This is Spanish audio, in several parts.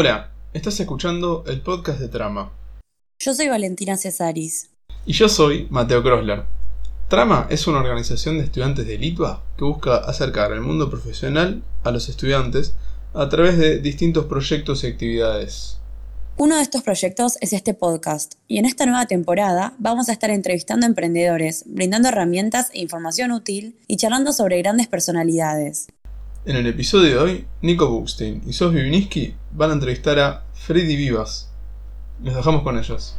Hola, estás escuchando el podcast de Trama. Yo soy Valentina Cesaris. Y yo soy Mateo Krosler. Trama es una organización de estudiantes de Litva que busca acercar el mundo profesional a los estudiantes a través de distintos proyectos y actividades. Uno de estos proyectos es este podcast, y en esta nueva temporada vamos a estar entrevistando emprendedores, brindando herramientas e información útil y charlando sobre grandes personalidades. En el episodio de hoy, Nico Buchstein y Sofie Viniski van a entrevistar a Freddy Vivas. Los dejamos con ellos.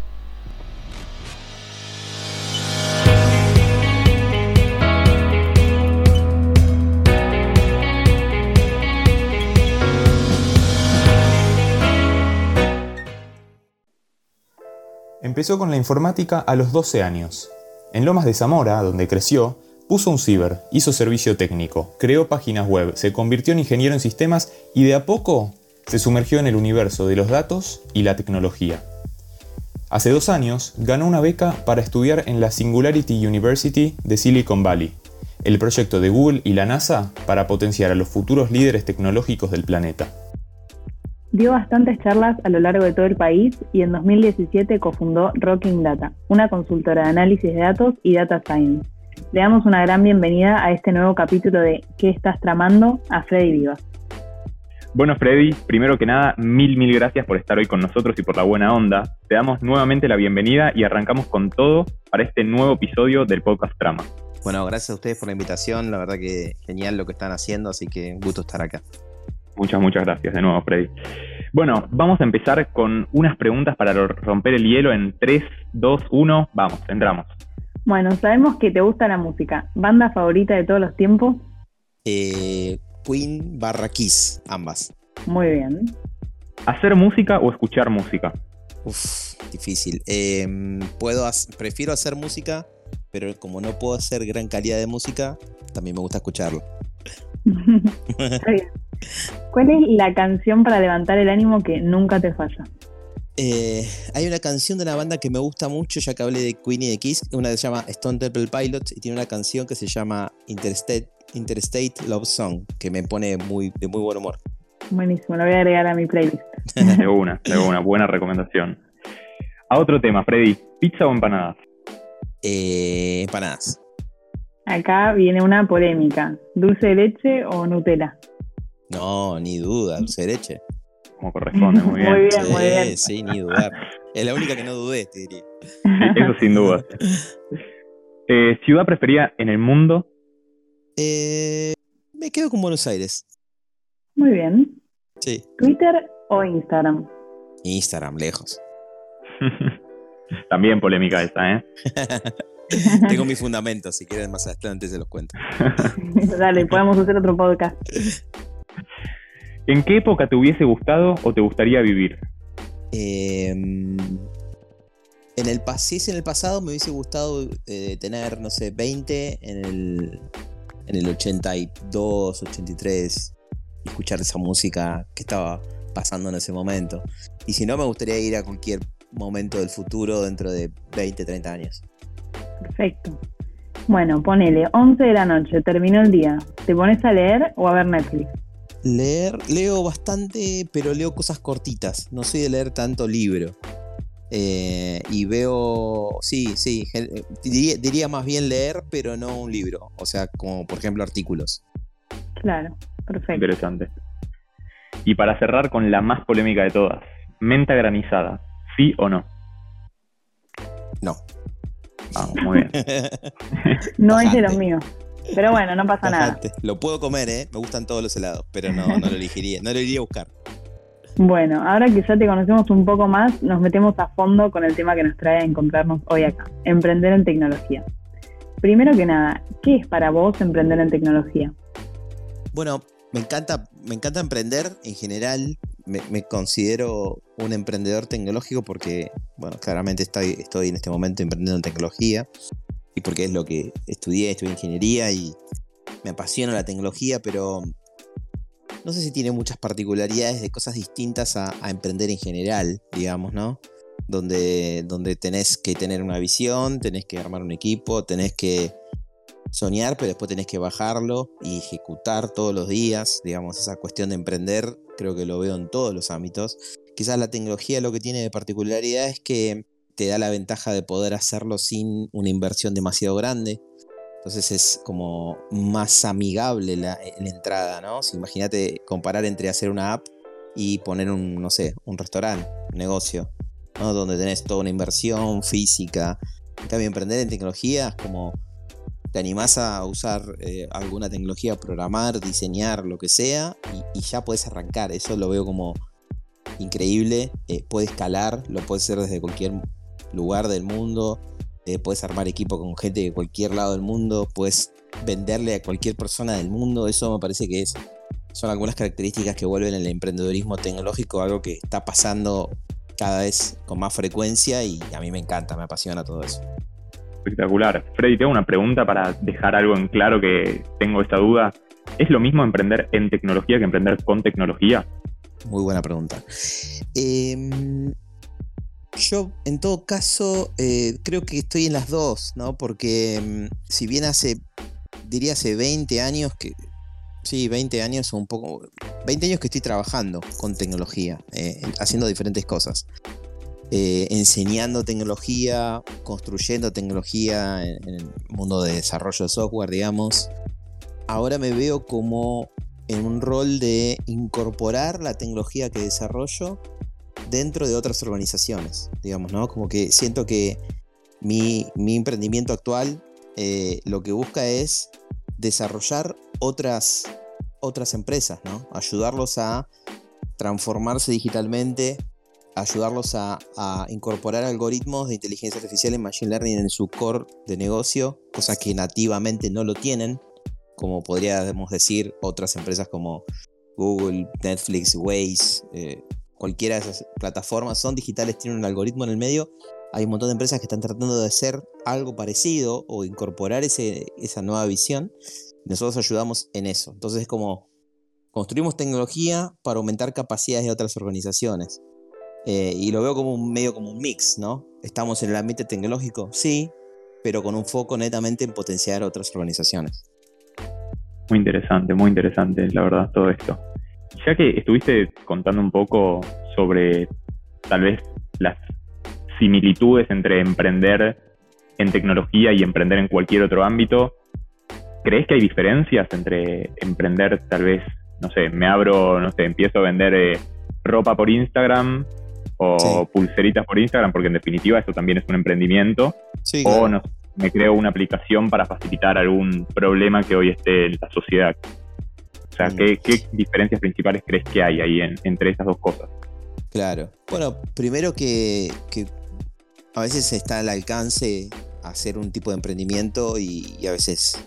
Empezó con la informática a los 12 años. En Lomas de Zamora, donde creció, puso un ciber, hizo servicio técnico, creó páginas web, se convirtió en ingeniero en sistemas y de a poco se sumergió en el universo de los datos y la tecnología. Hace dos años ganó una beca para estudiar en la Singularity University de Silicon Valley, el proyecto de Google y la NASA para potenciar a los futuros líderes tecnológicos del planeta. Dio bastantes charlas a lo largo de todo el país y en 2017 cofundó Rocking Data, una consultora de análisis de datos y data science. Le damos una gran bienvenida a este nuevo capítulo de ¿Qué estás tramando? a Freddy Vivas. Bueno, Freddy, primero que nada, mil, mil gracias por estar hoy con nosotros y por la buena onda. Te damos nuevamente la bienvenida y arrancamos con todo para este nuevo episodio del podcast Trama. Bueno, gracias a ustedes por la invitación, la verdad que genial lo que están haciendo, así que un gusto estar acá. Muchas, muchas gracias de nuevo, Freddy. Bueno, vamos a empezar con unas preguntas para romper el hielo en 3, 2, 1. Vamos, entramos. Bueno, sabemos que te gusta la música. ¿Banda favorita de todos los tiempos? Eh, Queen barra Kiss, ambas. Muy bien. ¿Hacer música o escuchar música? Uf, difícil. Em, puedo prefiero hacer música, pero como no puedo hacer gran calidad de música, también me gusta escucharlo. ¿Cuál es la canción para levantar el ánimo que nunca te falla? Eh, hay una canción de una banda que me gusta mucho, ya que hablé de Queen y de Kiss, una que se llama Stone Temple Pilots y tiene una canción que se llama Interstate, Interstate Love Song, que me pone muy, de muy buen humor. Buenísimo, lo voy a agregar a mi playlist. de una, de una, buena recomendación. A otro tema, Freddy, ¿pizza o empanadas? Eh, empanadas. Acá viene una polémica, ¿dulce de leche o Nutella? No, ni duda, dulce de leche. Como corresponde, muy bien. muy bien, muy bien. Sí, ni dudar. Es la única que no dudé, te diría. eso sin duda. Eh, ¿Ciudad preferida en el mundo? Eh, me quedo con Buenos Aires. Muy bien. Sí. ¿Twitter o Instagram? Instagram, lejos. También polémica esa, ¿eh? Tengo mis fundamentos, si quieren más adelante se los cuento. Dale, podemos hacer otro podcast. ¿En qué época te hubiese gustado o te gustaría vivir? Em, en el en el pasado me hubiese gustado eh, tener, no sé, 20 en el, en el 82, 83, y escuchar esa música que estaba pasando en ese momento. Y si no, me gustaría ir a cualquier momento del futuro dentro de 20, 30 años. Perfecto. Bueno, ponele 11 de la noche, terminó el día. ¿Te pones a leer o a ver Netflix? Leer, leo bastante, pero leo cosas cortitas. No soy de leer tanto libro. Eh, y veo, sí, sí, diría, más bien leer, pero no un libro. O sea, como por ejemplo artículos. Claro, perfecto. Interesante. Y para cerrar con la más polémica de todas, menta granizada, ¿sí o no? No. Ah, muy bien. no es de los míos. Pero bueno, no pasa nada. Lo puedo comer, ¿eh? Me gustan todos los helados, pero no, no lo elegiría, no lo iría a buscar. Bueno, ahora que ya te conocemos un poco más, nos metemos a fondo con el tema que nos trae a encontrarnos hoy acá, emprender en tecnología. Primero que nada, ¿qué es para vos emprender en tecnología? Bueno, me encanta, me encanta emprender en general. Me, me, considero un emprendedor tecnológico porque, bueno, claramente estoy, estoy en este momento emprendiendo en tecnología y porque es lo que estudié, estudié ingeniería y me apasiona la tecnología, pero no sé si tiene muchas particularidades de cosas distintas a, emprender en general, digamos, ¿no? Donde, donde tenés que tener una visión, tenés que armar un equipo, tenés que soñar, pero después tenés que bajarlo y ejecutar todos los días, digamos, esa cuestión de emprender, creo que lo veo en todos los ámbitos. Quizás la tecnología lo que tiene de particularidad es que te da la ventaja de poder hacerlo sin una inversión demasiado grande. Entonces es como más amigable la, entrada, ¿no? Imagínate comparar entre hacer una app y poner un, no sé, un restaurante, un negocio, ¿no? Donde tenés toda una inversión física. En cambio, emprender en tecnología es como te animás a usar eh, alguna tecnología, programar, diseñar, lo que sea, y, ya puedes arrancar. Eso lo veo como increíble. Eh, puede escalar, lo puedes hacer desde cualquier lugar del mundo. Eh, puedes armar equipo con gente de cualquier lado del mundo. Puedes venderle a cualquier persona del mundo. Eso me parece que es, son algunas características que vuelven el emprendedorismo tecnológico, algo que está pasando cada vez con más frecuencia y a mí me encanta, me apasiona todo eso. Espectacular. Freddy, tengo una pregunta para dejar algo en claro que tengo esta duda. ¿Es lo mismo emprender en tecnología que emprender con tecnología? Muy buena pregunta. Em, yo, en todo caso, eh, creo que estoy en las dos, ¿no? Porque em, si bien hace, diría hace 20 años que... Sí, 20 años o un poco... 20 años que estoy trabajando con tecnología, eh, haciendo diferentes cosas. Eh, enseñando tecnología, construyendo tecnología en, el mundo de desarrollo de software, digamos. Ahora me veo como en un rol de incorporar la tecnología que desarrollo dentro de otras organizaciones, digamos, ¿no? Como que siento que mi, emprendimiento actual eh, lo que busca es desarrollar otras, otras empresas, ¿no? Ayudarlos a transformarse digitalmente, ayudarlos a, incorporar algoritmos de inteligencia artificial y machine learning en su core de negocio, cosa que nativamente no lo tienen, como podríamos decir otras empresas como Google, Netflix, Waze, eh, cualquiera de esas plataformas son digitales, tienen un algoritmo en el medio. Hay un montón de empresas que están tratando de hacer algo parecido o incorporar esa nueva visión. Nosotros ayudamos en eso. Entonces es como construimos tecnología para aumentar capacidades de otras organizaciones. Eh, y lo veo como un medio como un mix, ¿no? Estamos en el ambiente tecnológico, sí, pero con un foco netamente en potenciar otras organizaciones. Muy interesante, muy interesante, la verdad, todo esto. Ya que estuviste contando un poco sobre tal vez las similitudes entre emprender en tecnología y emprender en cualquier otro ámbito, ¿crees que hay diferencias entre emprender tal vez, no sé, me abro, no sé, empiezo a vender eh, ropa por Instagram o pulseritas por Instagram, porque en definitiva eso también es un emprendimiento. o no, me creo una aplicación para facilitar algún problema que hoy esté en la sociedad. Sea, ¿qué, diferencias principales crees que hay ahí entre esas dos cosas? Claro. Bueno, primero que, a veces está al alcance hacer un tipo de emprendimiento y, y, a veces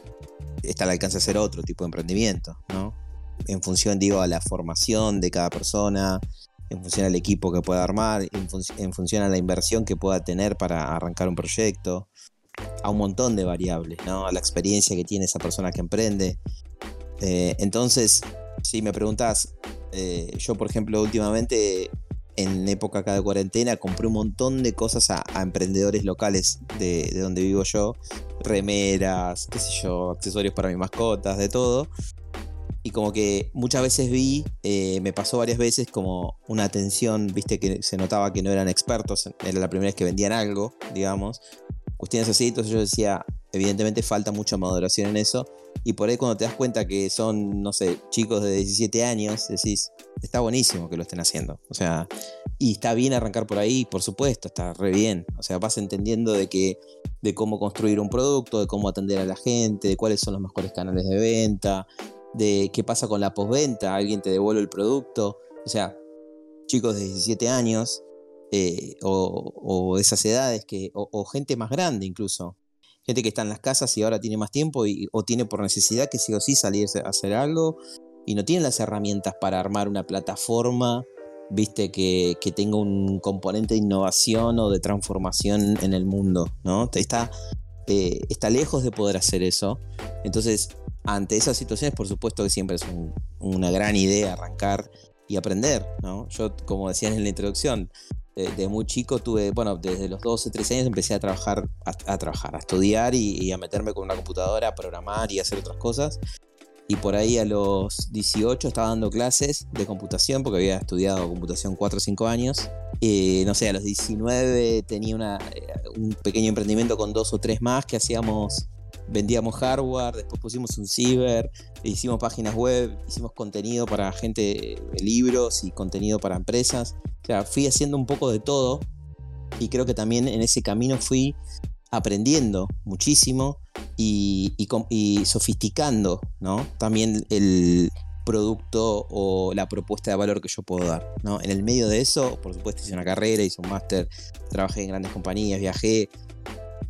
está al alcance hacer otro tipo de emprendimiento, ¿no? En función, digo, a la formación de cada persona, en función al equipo que pueda armar, en, función a la inversión que pueda tener para arrancar un proyecto, a un montón de variables, ¿no? A la experiencia que tiene esa persona que emprende. Eh, entonces, si me preguntas, eh, yo por ejemplo últimamente en época acá de cuarentena compré un montón de cosas a, emprendedores locales de, de, donde vivo yo, remeras, qué sé yo, accesorios para mis mascotas, de todo. Y como que muchas veces vi, eh, me pasó varias veces como una atención, viste que se notaba que no eran expertos, era la primera vez que vendían algo, digamos, cuestiones así, entonces yo decía, evidentemente falta mucha maduración en eso, y por ahí cuando te das cuenta que son, no sé, chicos de 17 años, decís, está buenísimo que lo estén haciendo, o sea, y está bien arrancar por ahí, por supuesto, está re bien, o sea, vas entendiendo de que de cómo construir un producto, de cómo atender a la gente, de cuáles son los mejores canales de venta, de qué pasa con la postventa, alguien te devuelve el producto. O sea, chicos de 17 años eh, o, de esas edades, que, o, gente más grande incluso. Gente que está en las casas y ahora tiene más tiempo y, o tiene por necesidad que sí o sí salir a hacer algo y no tiene las herramientas para armar una plataforma, viste, que, tenga un componente de innovación o de transformación en el mundo, ¿no? Está, eh, está lejos de poder hacer eso. Entonces, ante esas situaciones, por supuesto que siempre es una gran idea arrancar y aprender, ¿no? Yo, como decían en la introducción, de muy chico tuve, bueno, desde los 12, 13 años empecé a trabajar, a, trabajar, a estudiar y, a meterme con una computadora, a programar y hacer otras cosas. Y por ahí a los 18 estaba dando clases de computación porque había estudiado computación 4 o 5 años. y no sé, a los 19 tenía una, eh, un pequeño emprendimiento con dos o tres más que hacíamos vendíamos hardware, después pusimos un ciber, hicimos páginas web, hicimos contenido para gente, libros y contenido para empresas. Fui haciendo un poco de todo y creo que también en ese camino fui aprendiendo muchísimo y, sofisticando también el producto o la propuesta de valor que yo puedo dar. ¿no? En el medio de eso, por supuesto, hice una carrera, hice un máster, trabajé en grandes compañías, viajé,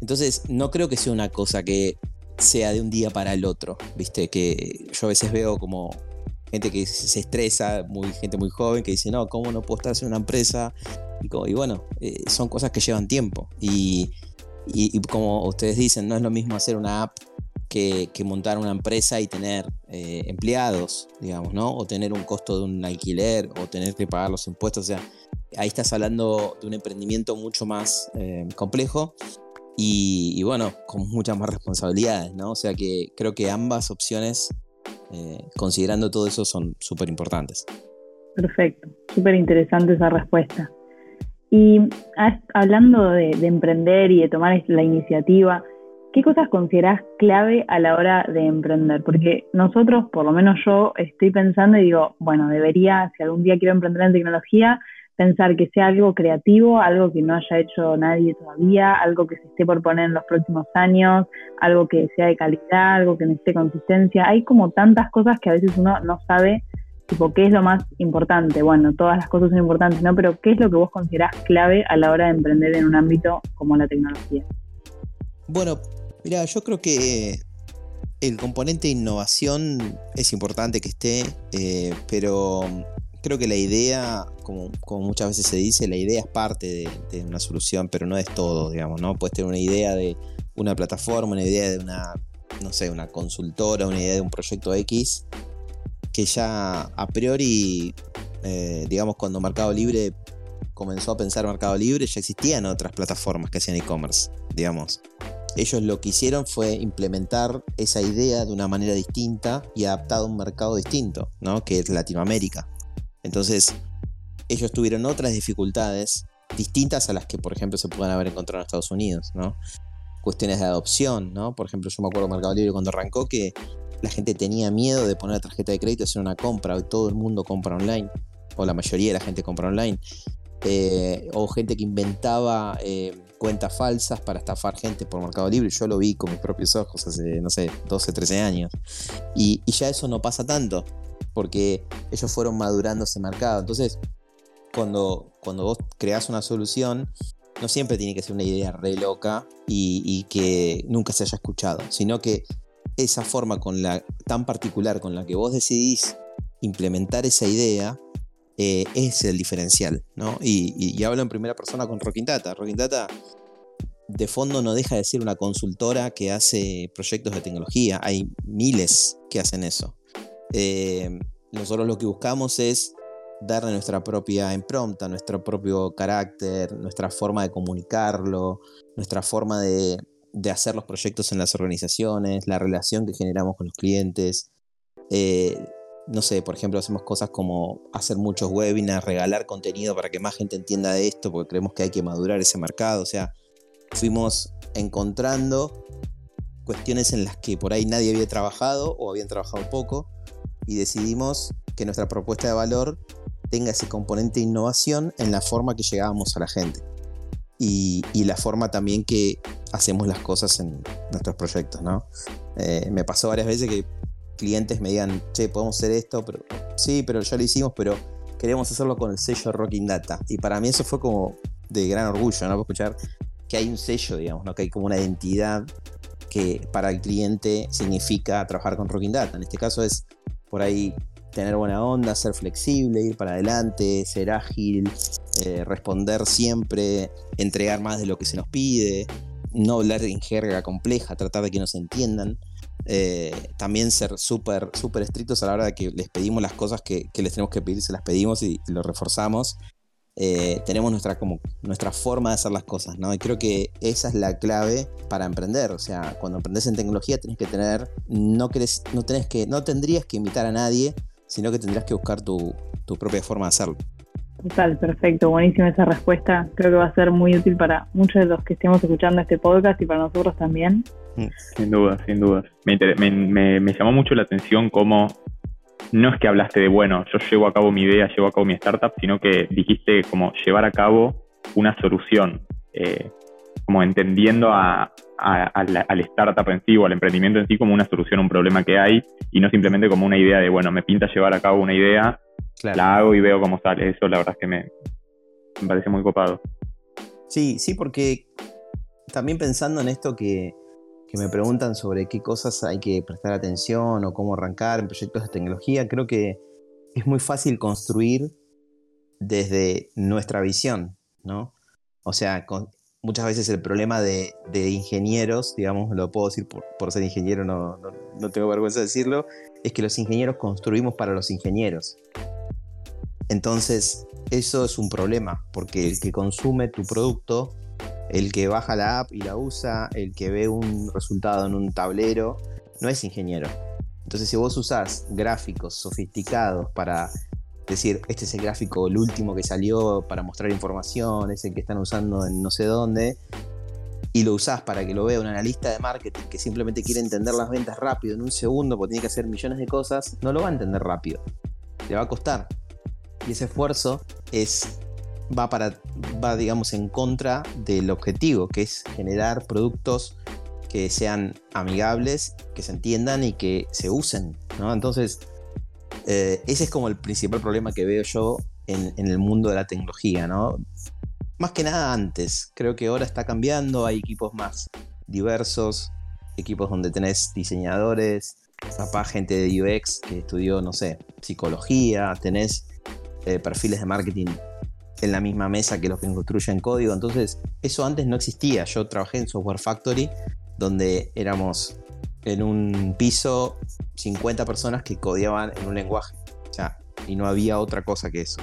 entonces, no creo que sea una cosa que sea de un día para el otro, ¿viste? Que yo a veces veo como gente que se estresa, muy, gente muy joven que dice, no, ¿cómo no puedo estar en una empresa? Y, bueno, eh, son cosas que llevan tiempo. Y, como ustedes dicen, no es lo mismo hacer una app que, montar una empresa y tener eh, empleados, digamos, ¿no? O tener un costo de un alquiler o tener que pagar los impuestos. O sea, ahí estás hablando de un emprendimiento mucho más eh, complejo y, bueno, con muchas más responsabilidades, ¿no? O sea que creo que ambas opciones, eh, considerando todo eso, son súper importantes. Perfecto, súper interesante esa respuesta. Y hablando de, emprender y de tomar la iniciativa, ¿qué cosas consideras clave a la hora de emprender? Porque nosotros, por lo menos yo, estoy pensando y digo, bueno, debería, si algún día quiero emprender en tecnología, pensar que sea algo creativo, algo que no haya hecho nadie todavía, algo que se esté por poner en los próximos años, algo que sea de calidad, algo que necesite consistencia. Hay como tantas cosas que a veces uno no sabe, tipo, qué es lo más importante. Bueno, todas las cosas son importantes, ¿no? Pero ¿qué es lo que vos considerás clave a la hora de emprender en un ámbito como la tecnología? Bueno, mira, yo creo que el componente innovación es importante que esté, eh, pero creo que la idea, como, muchas veces se dice, la idea es parte de, una solución, pero no es todo, digamos, ¿no? Puedes tener una idea de una plataforma, una idea de una, no sé, una consultora, una idea de un proyecto X, que ya a priori, eh, digamos, cuando Mercado Libre comenzó a pensar Mercado Libre, ya existían otras plataformas que hacían e-commerce, digamos. Ellos lo que hicieron fue implementar esa idea de una manera distinta y adaptada a un mercado distinto, ¿no? que es Latinoamérica. Entonces, ellos tuvieron otras dificultades distintas a las que, por ejemplo, se puedan haber encontrado en Estados Unidos, ¿no? Cuestiones de adopción, ¿no? Por ejemplo, yo me acuerdo Mercado Libre cuando arrancó que la gente tenía miedo de poner la tarjeta de crédito y hacer una compra. Hoy todo el mundo compra online, o la mayoría de la gente compra online. Eh, o gente que inventaba eh, cuentas falsas para estafar gente por Mercado Libre. Yo lo vi con mis propios ojos hace, no sé, 12, 13 años. y ya eso no pasa tanto porque ellos fueron madurando ese mercado. Entonces, cuando, cuando vos creas una solución, no siempre tiene que ser una idea re loca y, que nunca se haya escuchado, sino que esa forma con la, tan particular con la que vos decidís implementar esa idea eh, es el diferencial, ¿no? Y, hablo en primera persona con. Rocking Data de fondo no deja de ser una consultora que hace proyectos de tecnología. Hay miles que hacen eso. Eh, nosotros lo que buscamos es darle nuestra propia impronta, nuestro propio carácter, nuestra forma de comunicarlo, nuestra forma de, hacer los proyectos en las organizaciones, la relación que generamos con los clientes. Eh, no sé, por ejemplo, hacemos cosas como hacer muchos webinars, regalar contenido para que más gente entienda de esto, porque creemos que hay que madurar ese mercado. O sea, fuimos encontrando cuestiones en las que por ahí nadie había trabajado o habían trabajado poco y decidimos que nuestra propuesta de valor tenga ese componente de innovación en la forma que llegábamos a la gente y, la forma también que hacemos las cosas en nuestros proyectos, ¿no? Eh, me pasó varias veces que clientes me digan, che, podemos hacer esto, pero sí, pero ya lo hicimos, pero queremos hacerlo con el sello Rocking Data. Y para mí eso fue como de gran orgullo, ¿no? Escuchar que hay un sello, digamos, ¿no? Que hay como una identidad que para el cliente significa trabajar con Rocking Data. En este caso es por ahí tener buena onda, ser flexible, ir para adelante, ser ágil, eh, responder siempre, entregar más de lo que se nos pide, no hablar en jerga compleja, tratar de que nos entiendan. Eh, también ser súper súper estrictos a la hora de que les pedimos las cosas que, les tenemos que pedir, se las pedimos y, lo reforzamos. eh, tenemos nuestra, como, nuestra forma de hacer las cosas, ¿no? Y creo que esa es la clave para emprender. O sea, cuando emprendes en tecnología tenés que tener, no, querés, no, que, no tendrías que imitar a nadie, sino que tendrás que buscar tu, tu propia forma de hacerlo. Total, perfecto, buenísima esa respuesta. Creo que va a ser muy útil para muchos de los que estemos escuchando este podcast y para nosotros también. Sin duda, sin duda. Me, me, me llamó mucho la atención cómo no es que hablaste de, bueno, yo llevo a cabo mi idea, llevo a cabo mi startup, sino que dijiste como llevar a cabo una solución, eh, como entendiendo a, al startup en sí o al emprendimiento en sí como una solución a un problema que hay y no simplemente como una idea de, bueno, me pinta llevar a cabo una idea, la hago y veo cómo sale. Eso la verdad es que me, me parece muy copado. Sí, sí, porque también pensando en esto que que me preguntan sobre qué cosas hay que prestar atención o cómo arrancar en proyectos de tecnología, creo que es muy fácil construir desde nuestra visión, ¿no? O sea, muchas veces el problema de, ingenieros, digamos, lo puedo decir por, ser ingeniero, no, no, tengo vergüenza de decirlo, es que los ingenieros construimos para los ingenieros. Entonces, eso es un problema, porque el que consume tu producto el que baja la app y la usa, el que ve un resultado en un tablero, no es ingeniero. Entonces, si vos usás gráficos sofisticados para decir, este es el gráfico, el último que salió para mostrar información, es el que están usando en no sé dónde, y lo usás para que lo vea un analista de marketing que simplemente quiere entender las ventas rápido en un segundo porque tiene que hacer millones de cosas, no lo va a entender rápido. Le va a costar. Y ese esfuerzo es va para va digamos en contra del objetivo que es generar productos que sean amigables que se entiendan y que se usen ¿no? entonces eh, ese es como el principal problema que veo yo en, el mundo de la tecnología no más que nada antes creo que ahora está cambiando hay equipos más diversos equipos donde tenés diseñadores capaz gente de UX que estudió no sé psicología tenés eh, perfiles de marketing en la misma mesa que los que construyen código. Entonces, eso antes no existía. Yo trabajé en Software Factory, donde éramos en un piso 50 personas que codiaban en un lenguaje. O y no había otra cosa que eso.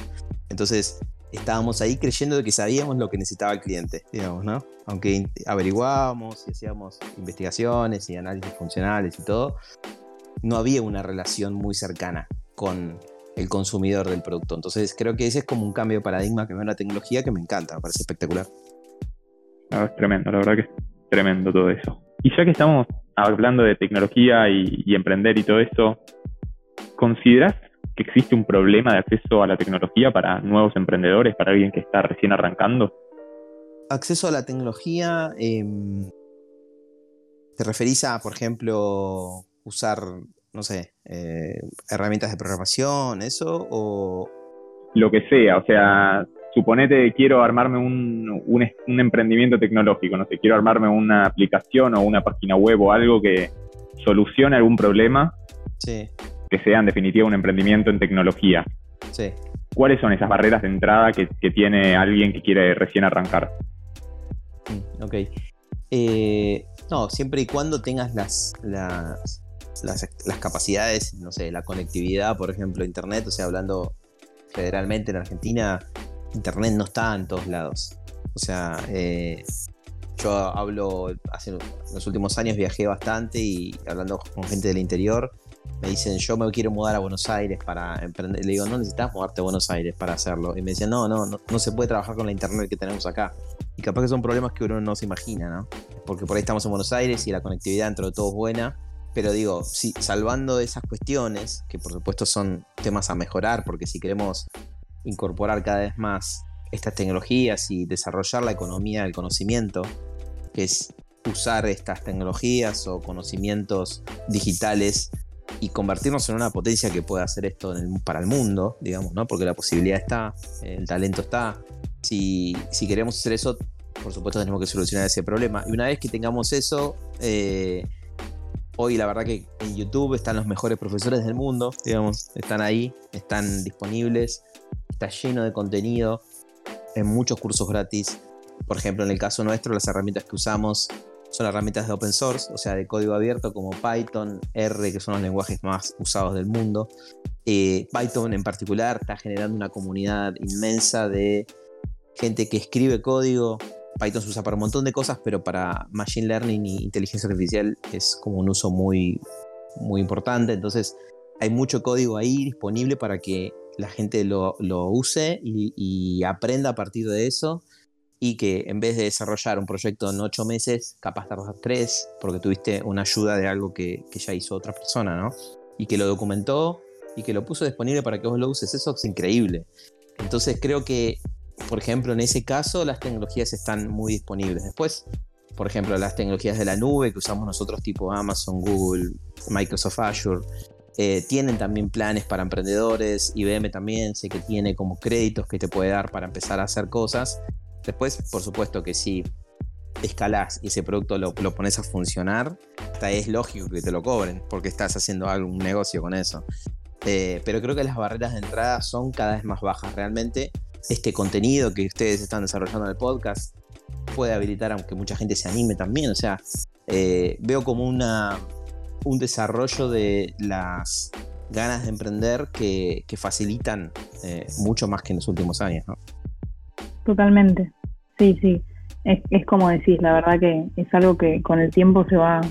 Entonces, estábamos ahí creyendo de que sabíamos lo que necesitaba el cliente, ¿no? Aunque averiguábamos y hacíamos investigaciones y análisis funcionales y todo, no había una relación muy cercana con el consumidor del producto. Entonces creo que ese es como un cambio de paradigma que veo en la tecnología que me encanta, me parece espectacular. es tremendo, la verdad que es tremendo todo eso. Y ya que estamos hablando de tecnología y, emprender y todo eso, ¿consideras que existe un problema de acceso a la tecnología para nuevos emprendedores, para alguien que está recién arrancando? Acceso a la tecnología, em, ¿te referís a, por ejemplo, usar no sé, eh, herramientas de programación, eso, o... Lo que sea, o sea, suponete que quiero armarme un, un, emprendimiento tecnológico, no sé, quiero armarme una aplicación o una página web o algo que solucione algún problema, sí. que sea en definitiva un emprendimiento en tecnología. Sí. ¿Cuáles son esas barreras de entrada que, tiene alguien que quiere recién arrancar? Mm, ok. Eh, no, siempre y cuando tengas las, las, las, capacidades, no sé, la conectividad, por ejemplo, Internet, o sea, hablando federalmente en Argentina, Internet no está en todos lados. O sea, eh, yo hablo, hace los últimos años viajé bastante y hablando con gente del interior, me dicen, yo me quiero mudar a Buenos Aires para emprender. Le digo, no necesitas mudarte a Buenos Aires para hacerlo. Y me decían, no, no, no, no se puede trabajar con la internet que tenemos acá. Y capaz que son problemas que uno no se imagina, ¿no? Porque por ahí estamos en Buenos Aires y la conectividad dentro de todo es buena, pero digo, sí, salvando esas cuestiones, que por supuesto son temas a mejorar, porque si queremos incorporar cada vez más estas tecnologías y desarrollar la economía del conocimiento, que es usar estas tecnologías o conocimientos digitales y convertirnos en una potencia que pueda hacer esto para el mundo, digamos, ¿no? Porque la posibilidad está, el talento está. Si, si queremos hacer eso, por supuesto tenemos que solucionar ese problema. Y una vez que tengamos eso, eh, Hoy la verdad que en YouTube están los mejores profesores del mundo, digamos, están ahí, están disponibles, está lleno de contenido, en muchos cursos gratis. Por ejemplo, en el caso nuestro, las herramientas que usamos son herramientas de open source, o sea, de código abierto como Python, R, que son los lenguajes más usados del mundo. Eh, Python en particular está generando una comunidad inmensa de gente que escribe código. Python se usa para un montón de cosas, pero para Machine Learning y inteligencia artificial es como un uso muy, muy importante. Entonces, hay mucho código ahí disponible para que la gente lo, use y, y, aprenda a partir de eso y que en vez de desarrollar un proyecto en ocho meses, capaz tardas tres porque tuviste una ayuda de algo que, que, ya hizo otra persona, ¿no? Y que lo documentó y que lo puso disponible para que vos lo uses, eso es increíble. Entonces creo que, por ejemplo, en ese caso las tecnologías están muy disponibles. Después, por ejemplo, las tecnologías de la nube que usamos nosotros tipo Amazon, Google, Microsoft Azure, eh, tienen también planes para emprendedores, IBM también, sé que tiene como créditos que te puede dar para empezar a hacer cosas. Después, por supuesto que si escalás y ese producto lo, lo pones a funcionar, hasta es lógico que te lo cobren, porque estás haciendo algún negocio con eso. Eh, pero creo que las barreras de entrada son cada vez más bajas. Realmente, este contenido que ustedes están desarrollando en el podcast puede habilitar a que mucha gente se anime también. O sea, eh, veo como una, un desarrollo de las ganas de emprender que, facilitan eh, mucho más que en los últimos años. Totalmente, sí, sí. Es, es, como decís, la verdad que es algo que con el tiempo se va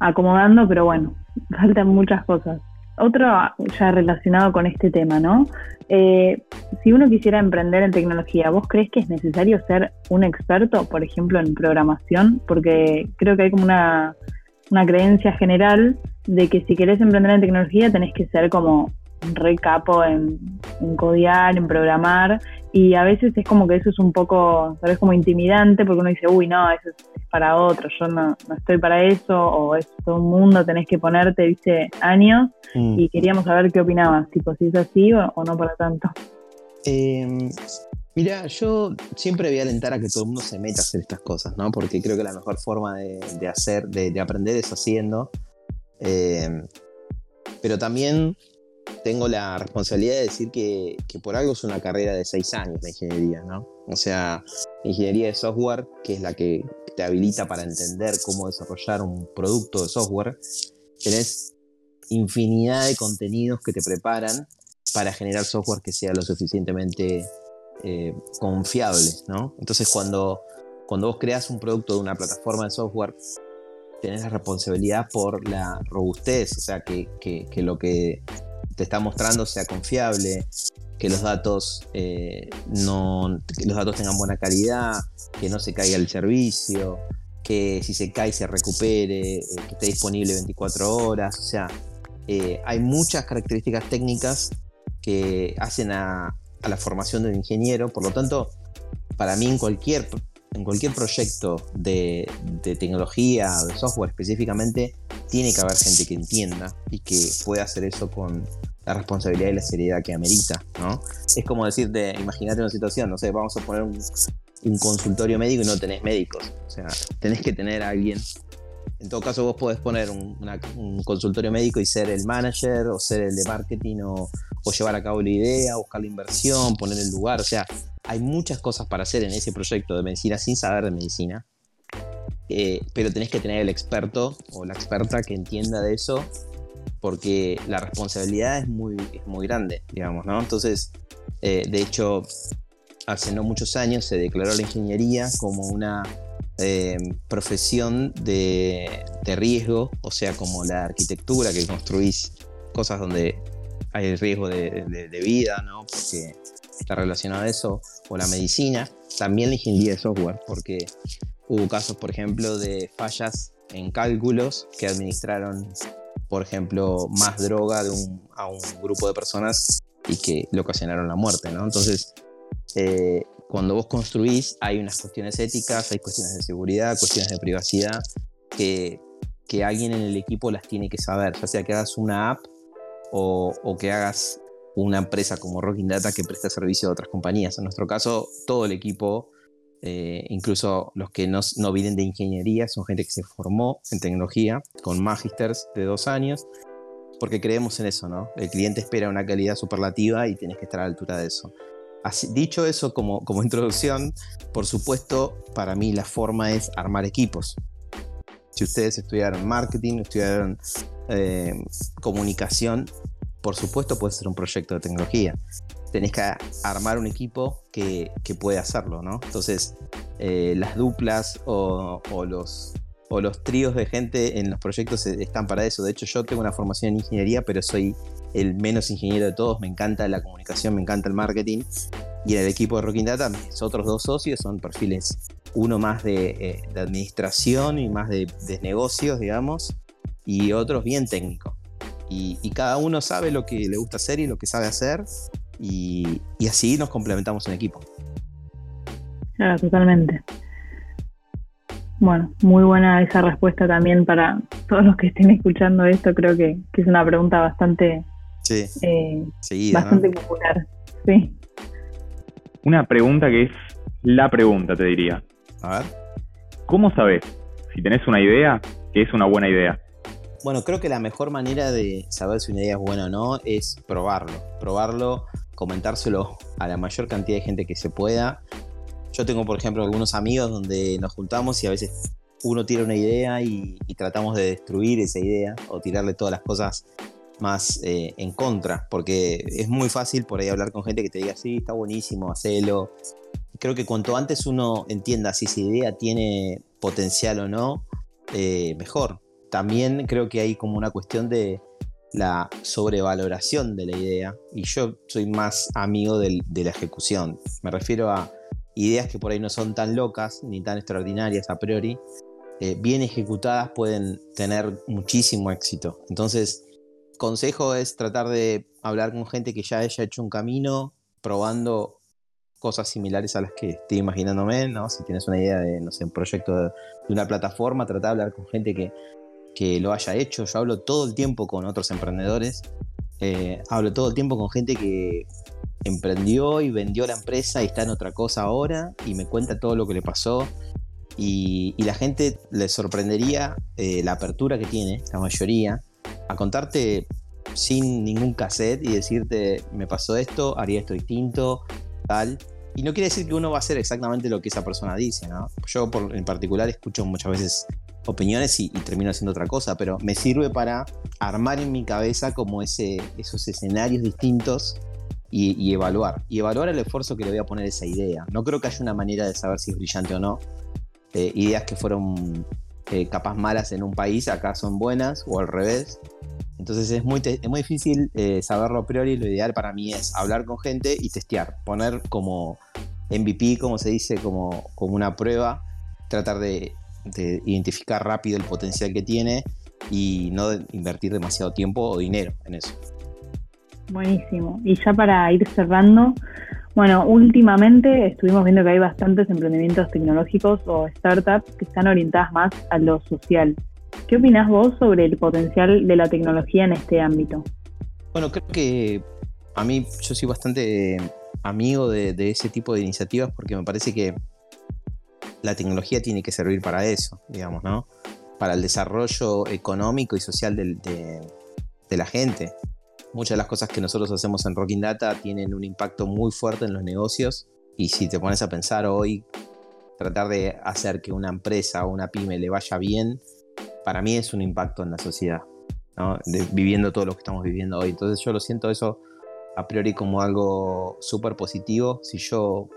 acomodando, pero bueno, faltan muchas cosas. Otro ya relacionado con este tema, ¿no? Eh, si uno quisiera emprender en tecnología, ¿vos crees que es necesario ser un experto, por ejemplo, en programación? Porque creo que hay como una una creencia general de que si querés emprender en tecnología tenés que ser como un re capo en, en codiar, en programar, y a veces es como que eso es un poco, tal vez como intimidante, porque uno dice, uy, no, eso es para otro, yo no, no estoy para eso, o es todo un mundo, tenés que ponerte, viste, años, mm. y queríamos saber qué opinabas, tipo, si es así o, no para tanto. Eh, Mira, yo siempre voy a alentar a que todo el mundo se meta a hacer estas cosas, ¿no? Porque creo que la mejor forma de, hacer, de, aprender es haciendo. Eh, pero también tengo la responsabilidad de decir que, por algo es una carrera de seis años de ingeniería, ¿no? O sea, ingeniería de software, que es la que te habilita para entender cómo desarrollar un producto de software, tenés infinidad de contenidos que te preparan para generar software que sea lo suficientemente eh, confiables, ¿no? Entonces cuando, cuando vos creas un producto de una plataforma de software, tenés la responsabilidad por la robustez, o sea, que, lo que te está mostrando sea confiable, que los datos eh, no los datos tengan buena calidad, que no se caiga el servicio, que si se cae se recupere, eh, que esté disponible 24 horas, o sea, hay muchas características técnicas que hacen a, la formación del ingeniero. Por lo tanto, para mí en cualquier, en cualquier proyecto de, tecnología o de software específicamente, tiene que haber gente que entienda y que pueda hacer eso con la responsabilidad y la seriedad que amerita, ¿no? Es como decirte, imagínate una situación, no sé, vamos a poner un, consultorio médico y no tenés médicos. O sea, tenés que tener a alguien en todo caso, vos podés poner un, consultorio médico y ser el manager o ser el de marketing o, llevar a cabo la idea, buscar la inversión, poner el lugar. O sea, hay muchas cosas para hacer en ese proyecto de medicina sin saber de medicina. Eh, pero tenés que tener el experto o la experta que entienda de eso porque la responsabilidad es muy, muy grande, digamos, ¿no? Entonces, eh, de hecho, hace no muchos años se declaró la ingeniería como una eh, profesión de, riesgo, o sea, como la arquitectura que construís cosas donde hay riesgo de, vida, ¿no? Porque está relacionado a eso, o la medicina, también la ingeniería de software, porque hubo casos, por ejemplo, de fallas en cálculos que administraron, por ejemplo, más droga a un grupo de personas y que le ocasionaron la muerte, ¿no? Entonces, eh, cuando vos construís hay unas cuestiones éticas, hay cuestiones de seguridad, cuestiones de privacidad que, que alguien en el equipo las tiene que saber, ya sea que hagas una app o, o que hagas una empresa como Rocking Data que presta servicio a otras compañías. En nuestro caso, todo el equipo, eh, incluso los que no, no, vienen de ingeniería, son gente que se formó en tecnología con magisters de dos años, porque creemos en eso, ¿no? El cliente espera una calidad superlativa y tienes que estar a la altura de eso dicho eso como, como introducción, por supuesto, para mí la forma es armar equipos. Si ustedes estudiaron marketing, estudiaron eh, comunicación, por supuesto puede ser un proyecto de tecnología. Tenés que armar un equipo que, que puede hacerlo, ¿no? Entonces, eh, las duplas o, los, o los tríos de gente en los proyectos están para eso. De hecho, yo tengo una formación en ingeniería, pero soy el menos ingeniero de todos. Me encanta la comunicación, me encanta el marketing. Y en el equipo de Rocking Data, mis otros dos socios son perfiles, uno más de, eh, administración y más de, negocios, digamos, y otros bien técnicos. Y, cada uno sabe lo que le gusta hacer y lo que sabe hacer, y, y así nos complementamos en equipo. Claro, totalmente. Bueno, muy buena esa respuesta también para todos los que estén escuchando esto. Creo que, es una pregunta bastante, sí. Eh, bastante popular. Sí. Una pregunta que es la pregunta, te diría. A ver. ¿Cómo sabes si tenés una idea que es una buena idea? Bueno, creo que la mejor manera de saber si una idea es buena o no es probarlo. Probarlo, comentárselo a la mayor cantidad de gente que se pueda yo tengo, por ejemplo, algunos amigos donde nos juntamos y a veces uno tira una idea y, tratamos de destruir esa idea o tirarle todas las cosas más eh, en contra, porque es muy fácil por ahí hablar con gente que te diga, sí, está buenísimo, hacelo. Creo que cuanto antes uno entienda si esa idea tiene potencial o no, eh, mejor. También creo que hay como una cuestión de la sobrevaloración de la idea y yo soy más amigo de la ejecución. Me refiero a ideas que por ahí no son tan locas ni tan extraordinarias a priori, eh, bien ejecutadas pueden tener muchísimo éxito. Entonces, consejo es tratar de hablar con gente que ya haya hecho un camino probando cosas similares a las que estoy imaginándome, ¿no? Si tienes una idea de, no sé, un proyecto de, una plataforma, trata de hablar con gente que, que, lo haya hecho. Yo hablo todo el tiempo con otros emprendedores, eh, hablo todo el tiempo con gente que emprendió y vendió la empresa y está en otra cosa ahora y me cuenta todo lo que le pasó. Y, la gente le sorprendería eh, la apertura que tiene, la mayoría, a contarte sin ningún cassette y decirte, me pasó esto, haría esto distinto, tal. Y no quiere decir que uno va a hacer exactamente lo que esa persona dice, ¿no? Yo en particular escucho muchas veces opiniones y, termino haciendo otra cosa, pero me sirve para armar en mi cabeza como ese, esos escenarios distintos y, evaluar. Y evaluar el esfuerzo que le voy a poner a esa idea. No creo que haya una manera de saber si es brillante o no. Eh, ideas que fueron eh, capaz malas en un país, acá son buenas, o al revés. Entonces es muy, es muy difícil eh, saberlo a priori. Lo ideal para mí es hablar con gente y testear. Poner como MVP, como se dice, como, como una prueba. Tratar de, de identificar rápido el potencial que tiene y no invertir demasiado tiempo o dinero en eso. Buenísimo. Y ya para ir cerrando, bueno, últimamente estuvimos viendo que hay bastantes emprendimientos tecnológicos o startups que están orientadas más a lo social. ¿Qué opinas vos sobre el potencial de la tecnología en este ámbito? Bueno, creo que a mí yo soy bastante amigo de, ese tipo de iniciativas porque me parece que la tecnología tiene que servir para eso, digamos, ¿no? Para el desarrollo económico y social de la gente muchas de las cosas que nosotros hacemos en Rocking Data tienen un impacto muy fuerte en los negocios y si te pones a pensar hoy, tratar de hacer que una empresa o una pyme le vaya bien, para mí es un impacto en la sociedad, viviendo todo lo que estamos viviendo hoy. Entonces yo lo siento eso a priori como algo súper positivo. Si yo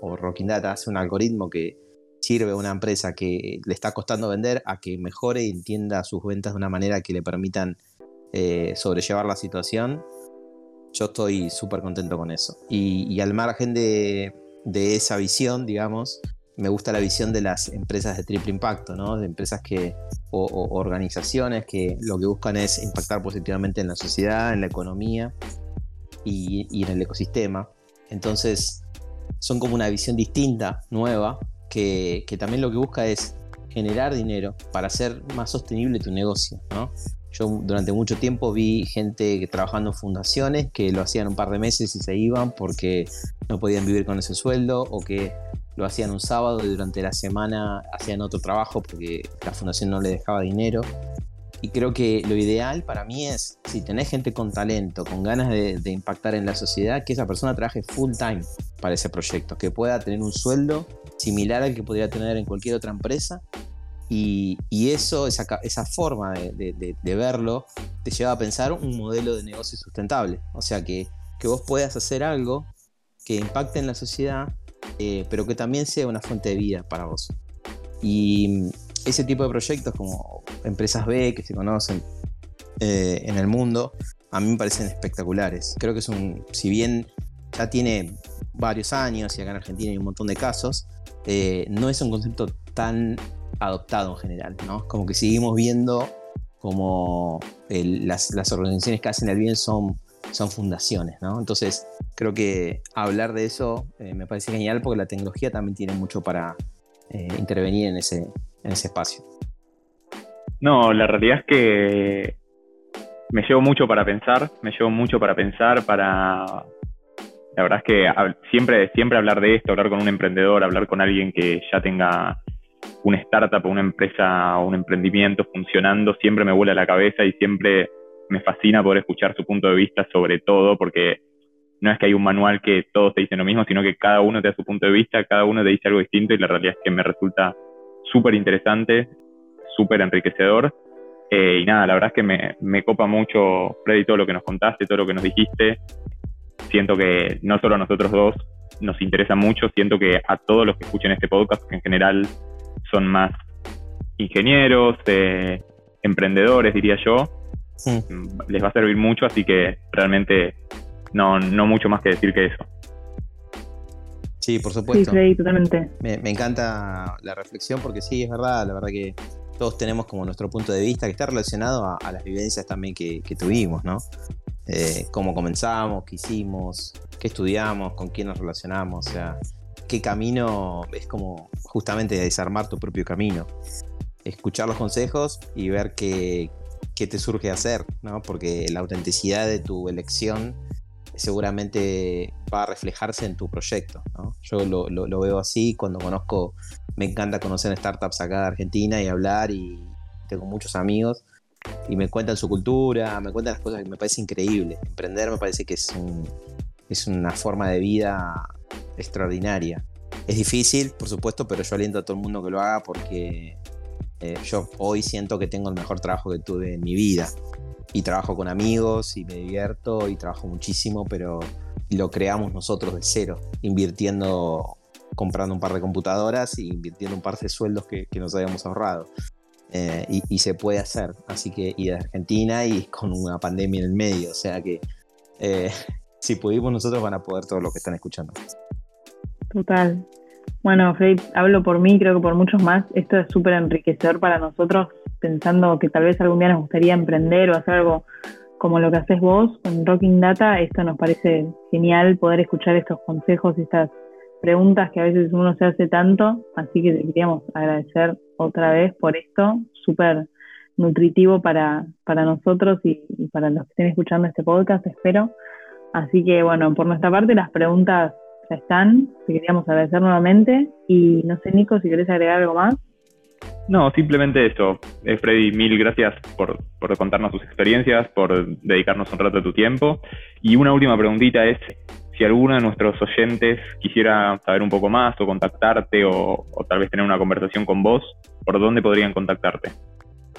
o Rocking Data hace un algoritmo que sirve a una empresa que le está costando vender a que mejore y entienda sus ventas de una manera que le permitan eh, sobrellevar la situación, yo estoy súper contento con eso. Y, al margen de, esa visión, digamos, me gusta la visión de las empresas de triple impacto, ¿no? De empresas que, o, organizaciones que lo que buscan es impactar positivamente en la sociedad, en la economía y, en el ecosistema. Entonces, son como una visión distinta, nueva, que, también lo que busca es generar dinero para hacer más sostenible tu negocio, ¿no? Yo durante mucho tiempo vi gente trabajando en fundaciones que lo hacían un par de meses y se iban porque no podían vivir con ese sueldo o que lo hacían un sábado y durante la semana hacían otro trabajo porque la fundación no le dejaba dinero. Y creo que lo ideal para mí es, si tenés gente con talento, con ganas de, de impactar en la sociedad, que esa persona trabaje full time para ese proyecto, que pueda tener un sueldo similar al que podría tener en cualquier otra empresa Y, eso, esa, esa forma de, verlo, te lleva a pensar un modelo de negocio sustentable. O sea, que, que vos puedas hacer algo que impacte en la sociedad, eh, pero que también sea una fuente de vida para vos. Y ese tipo de proyectos como empresas B que se conocen eh, en el mundo, a mí me parecen espectaculares. Creo que es un, si bien ya tiene varios años y acá en Argentina hay un montón de casos, eh, no es un concepto tan adoptado en general, ¿no? Como que seguimos viendo como las, organizaciones que hacen el bien son, son fundaciones, ¿no? Entonces, creo que hablar de eso eh, me parece genial porque la tecnología también tiene mucho para eh, intervenir en ese, en ese espacio. No, la realidad es que me llevo mucho para pensar, me llevo mucho para pensar, para... La verdad es que siempre, siempre hablar de esto, hablar con un emprendedor, hablar con alguien que ya tenga una startup o una empresa o un emprendimiento funcionando siempre me vuela la cabeza y siempre me fascina poder escuchar su punto de vista sobre todo, porque no es que hay un manual que todos te dicen lo mismo, sino que cada uno te da su punto de vista, cada uno te dice algo distinto y la realidad es que me resulta súper interesante, súper enriquecedor. Eh, y nada, la verdad es que me, me copa mucho, Freddy, todo lo que nos contaste, todo lo que nos dijiste. Siento que no solo a nosotros dos nos interesa mucho, siento que a todos los que escuchen este podcast, que en general son más ingenieros, eh, emprendedores, diría yo. Les va a servir mucho, así que realmente no, no mucho más que decir que eso. Sí, por supuesto. Sí, totalmente. Me, encanta la reflexión porque sí, es verdad, la verdad que todos tenemos como nuestro punto de vista que está relacionado a, las vivencias también que, tuvimos, ¿no? Eh, cómo comenzamos, qué hicimos, qué estudiamos, con quién nos relacionamos, o sea, qué camino es como justamente desarmar tu propio camino. Escuchar los consejos y ver qué, qué te surge hacer, ¿no? Porque la autenticidad de tu elección seguramente va a reflejarse en tu proyecto. Yo lo, lo, veo así cuando conozco, me encanta conocer startups acá de Argentina y hablar y tengo muchos amigos y me cuentan su cultura, me cuentan las cosas que me parece increíble. Emprender me parece que es, un, es una forma de vida extraordinaria. Es difícil, por supuesto, pero yo aliento a todo el mundo que lo haga porque eh, yo hoy siento que tengo el mejor trabajo que tuve en mi vida. Y trabajo con amigos y me divierto y trabajo muchísimo, pero lo creamos nosotros de cero, invirtiendo, comprando un par de computadoras y invirtiendo un par de sueldos que, nos habíamos ahorrado. Eh, y, se puede hacer, así que, y de Argentina y con una pandemia en el medio, o sea que eh, si pudimos nosotros van a poder todos los que están escuchando. Total. Bueno, Fred, hablo por mí, creo que por muchos más. Esto es súper enriquecedor para nosotros, pensando que tal vez algún día nos gustaría emprender o hacer algo como lo que haces vos con Rocking Data. Esto nos parece genial poder escuchar estos consejos y estas preguntas que a veces uno se hace tanto. Así que queríamos agradecer otra vez por esto, súper nutritivo para, para nosotros y, para los que estén escuchando este podcast, espero. Así que bueno, por nuestra parte las preguntas ya están. Te queríamos agradecer nuevamente. Y no sé, Nico, si querés agregar algo más. No, simplemente eso. Eh, Freddy, mil gracias por, por, contarnos tus experiencias, por dedicarnos un rato de tu tiempo. Y una última preguntita es, si alguno de nuestros oyentes quisiera saber un poco más o contactarte o, tal vez tener una conversación con vos, ¿por dónde podrían contactarte?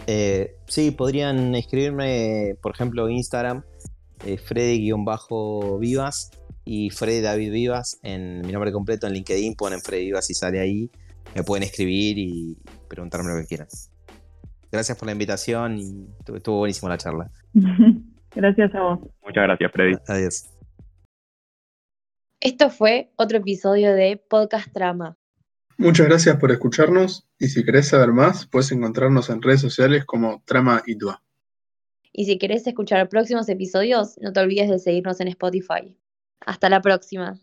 Eh, sí, podrían escribirme, por ejemplo, Instagram, eh, Freddy-Vivas y Freddy David Vivas en mi nombre completo en LinkedIn, ponen Freddy Vivas y sale ahí. Me pueden escribir y preguntarme lo que quieran. Gracias por la invitación y estuvo buenísima la charla. gracias a vos. Muchas gracias, Freddy. Adiós. Esto fue otro episodio de Podcast Trama. Muchas gracias por escucharnos y si querés saber más, puedes encontrarnos en redes sociales como Trama y Y si querés escuchar próximos episodios, no te olvides de seguirnos en Spotify. Hasta la próxima.